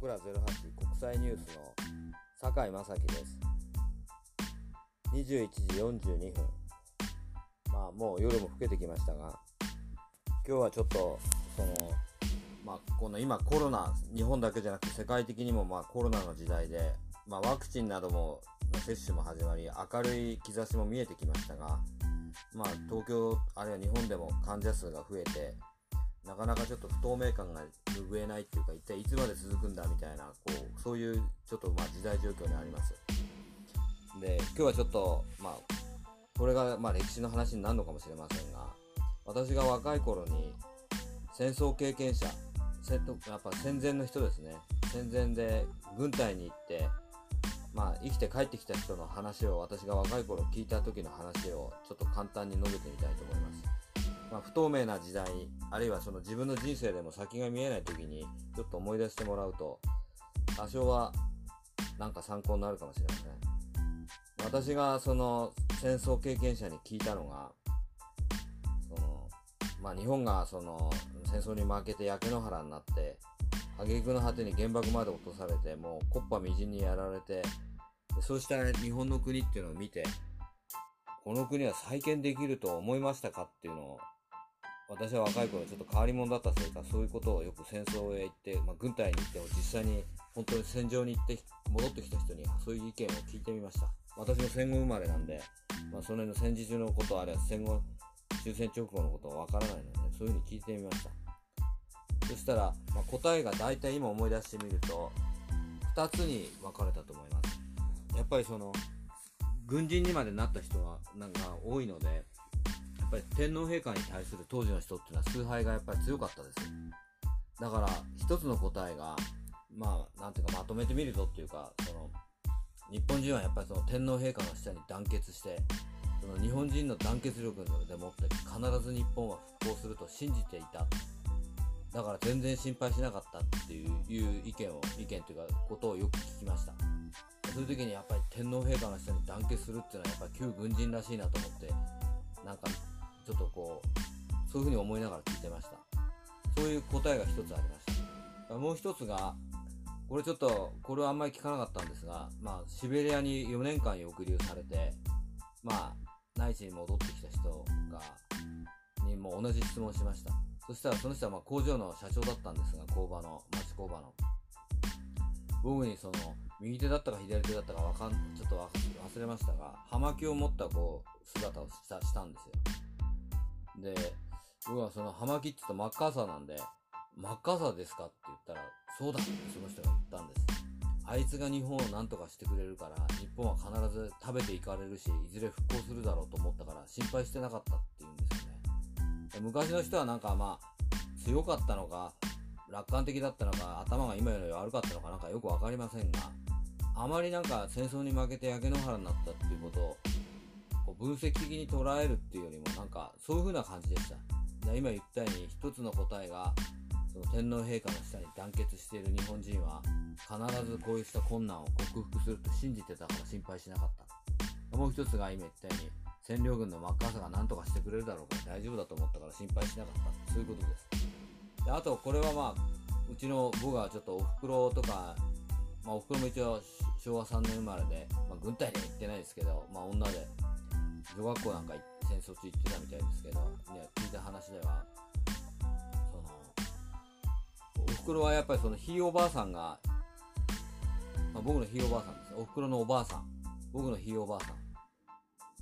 僕ら08国際ニュースの酒井正樹です。21時42分。まあもう夜も更けてきましたが今日はちょっとそのまあこの今コロナ日本だけじゃなくて世界的にもまあコロナの時代でまあ、ワクチンなどもの接種も始まり明るい兆しも見えてきましたがまあ東京あるいは日本でも患者数が増えてなかなかちょっと不透明感が拭えないっていうか一体いつまで続くんだみたいなこうそういうちょっとまあ時代状況にあります。で今日はちょっとまあこれがまあ歴史の話になるのかもしれませんが私が若い頃に戦争経験者やっぱ戦前の人ですね。戦前で軍隊に行ってまあ生きて帰ってきた人の話を私が若い頃聞いた時の話をちょっと簡単に述べてみたいと思います。まあ、不透明な時代あるいはその自分の人生でも先が見えない時にちょっと思い出してもらうと多少はなんか参考になるかもしれません。私がその戦争経験者に聞いたのがその、まあ、日本がその戦争に負けて焼け野原になって挙句の果てに原爆まで落とされてもう木っ端みじんにやられてそうした日本の国っていうのを見てこの国は再建できると思いましたかっていうのを私は若い頃ちょっと変わり者だったせいかそういうことをよく戦争へ行って、まあ、軍隊に行っても実際に本当に戦場に行って戻ってきた人にそういう意見を聞いてみました。私も戦後生まれなんで、まあ、その辺の戦時中のことあるいは戦後終戦直後のことはわからないのでそういうふうに聞いてみました。そしたら、まあ、答えが大体今思い出してみると2つに分かれたと思います。やっぱりその軍人にまでなった人がなんか多いのでぱり天皇陛下に対する当時の人っていうのは崇拝がやっぱり強かったですだから一つの答えがまあなんていうかまとめてみるとっていうかその日本人はやっぱりその天皇陛下の下に団結してその日本人の団結力でもって必ず日本は復興すると信じていた。だから全然心配しなかったっていう意見を意見というかことをよく聞きました。そういう時にやっぱり天皇陛下の下に団結するっていうのはやっぱり旧軍人らしいなと思ってなんかちょっとこうそういうふうに思いながら聞いてました。そういう答えが一つありました。もう一つがこれちょっとこれはあんまり聞かなかったんですが、まあ、シベリアに4年間抑留されてまあ内地に戻ってきた人がにも同じ質問しました。そしたらその人はま工場の社長だったんですが工場の町工場の。僕にその右手だったか左手だったかわかんちょっと忘れましたが葉巻を持ったこう姿をしたしたんですよ。で、僕はその葉巻って言ったマッカーサーなんで、マッカーサーですかって言ったら、そうだってその人が言ったんです。あいつが日本を何とかしてくれるから、日本は必ず食べていかれるし、いずれ復興するだろうと思ったから心配してなかったって言うんですよね。昔の人はなんかまあ、強かったのか、楽観的だったのか、頭が今より悪かったのかなんかよくわかりませんが、あまりなんか戦争に負けて焼け野原になったっていうことを分析的に捉えるっていうよりもなんかそういう風な感じでした。今言ったように一つの答えがその天皇陛下の下に団結している日本人は必ずこういった困難を克服すると信じてたから心配しなかった。もう一つが今言ったように占領軍のマッカーサーが何とかしてくれるだろう。から大丈夫だと思ったから心配しなかった。そういうことです。であとこれはまあうちの僕はちょっとおふくろとかまあ、おふくろも一応昭和3年生まれで、まあ、軍隊には行ってないですけど、まあ、女で女学校なんか戦争中行ってたみたいですけど、ね、聞いた話ではそのおふくろはやっぱりそのひいおばあさんが、まあ、僕のひいおばあさんですおふくろのおばあさん。僕のひいおばあさん、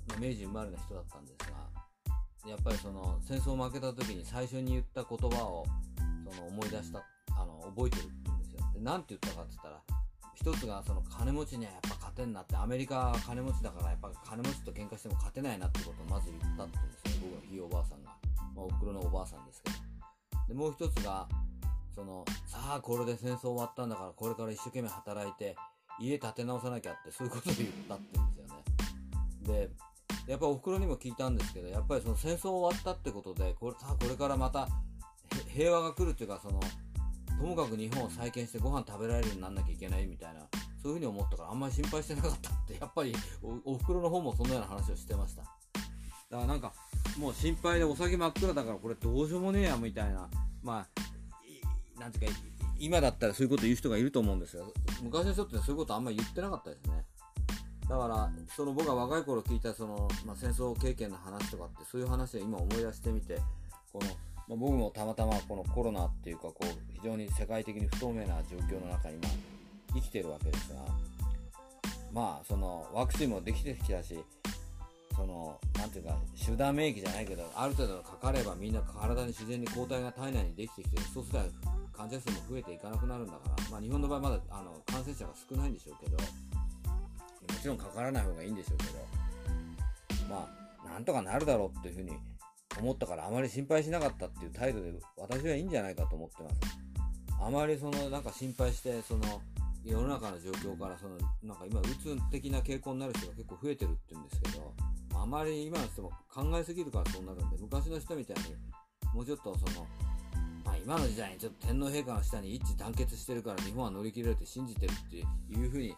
まあ、明治生まれの人だったんですがやっぱりその戦争負けた時に最初に言った言葉をその思い出したあの覚えてるって言うんですよ。で何て言ったかって言ったら一つがその金持ちにはやっぱ勝てんなってアメリカは金持ちだからやっぱ金持ちと喧嘩しても勝てないなってことをまず言ったって言うんですよ僕のひいおばあさんが、まあ、おふくろのおばあさんですけど。でもう一つがそのさあこれで戦争終わったんだからこれから一生懸命働いて家建て直さなきゃってそういうことで言ったって言うんですよね。でやっぱおふくろにも聞いたんですけどやっぱりその戦争終わったってことでこれさあこれからまた平和が来るっていうかそのともかく日本を再建してご飯食べられるようになんなきゃいけないみたいなそういうふうに思ったからあんまり心配してなかったって やっぱりおお袋の方もそのような話をしてました。だからなんかもう心配でお酒真っ暗だからこれどうしようもねえやみたいな。まあなんていうか今だったらそういうこと言う人がいると思うんですよ。昔の人ってそういうことあんまり言ってなかったですね。だからその僕が若い頃聞いたその、まあ、戦争経験の話とかってそういう話を今思い出してみてこの、まあ、僕もたまたまこのコロナっていうかこう非常に世界的に不透明な状況の中に今生きてるわけですがまあそのワクチンもできてきたしそのなんていうか集団免疫じゃないけどある程度かかればみんな体に自然に抗体が体内にできてきてそうすれば患者数も増えていかなくなるんだから、まあ、日本の場合まだあの感染者が少ないんでしょうけどもちろんかからない方がいいんでしょうけどまあなんとかなるだろうっていうふうに思ったからあまり心配しなかったっていう態度で私はいいんじゃないかと思ってますあまりそのなんか心配してその世の中の状況からそのなんか今うつ的な傾向になる人が結構増えてるって言うんですけどあまり今の人も考えすぎるからそうなるんで昔の人みたいにもうちょっとそのまあ、今の時代にちょっと天皇陛下の下に一致団結してるから日本は乗り切れるって信じてるっていうふうに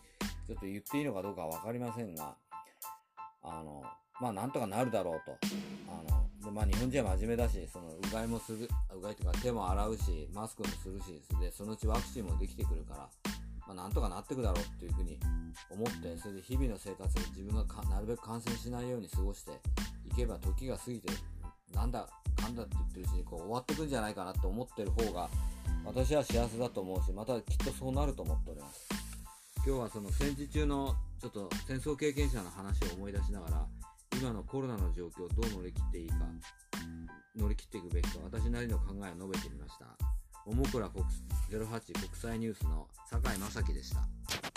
ちょっと言っていいのかどうかは分かりませんが、あの、まあなんとかなるだろうと。あの、まあ日本人は真面目だし、その、うがいもする、うがいというか手も洗うし、マスクもするし、で、そのうちワクチンもできてくるから、まあなんとかなってくだろうっていうふうに思って、それで日々の生活で自分がなるべく感染しないように過ごしていけば時が過ぎて、なんだなんだって言ってるうちにこう終わってくんじゃないかなと思ってる方が私は幸せだと思うしまたきっとそうなると思っております。今日はその戦時中のちょっと戦争経験者の話を思い出しながら今のコロナの状況をどう乗り切っていいか乗り切っていくべきか私なりの考えを述べてみました。おもくら08国際ニュースの坂井正樹でした。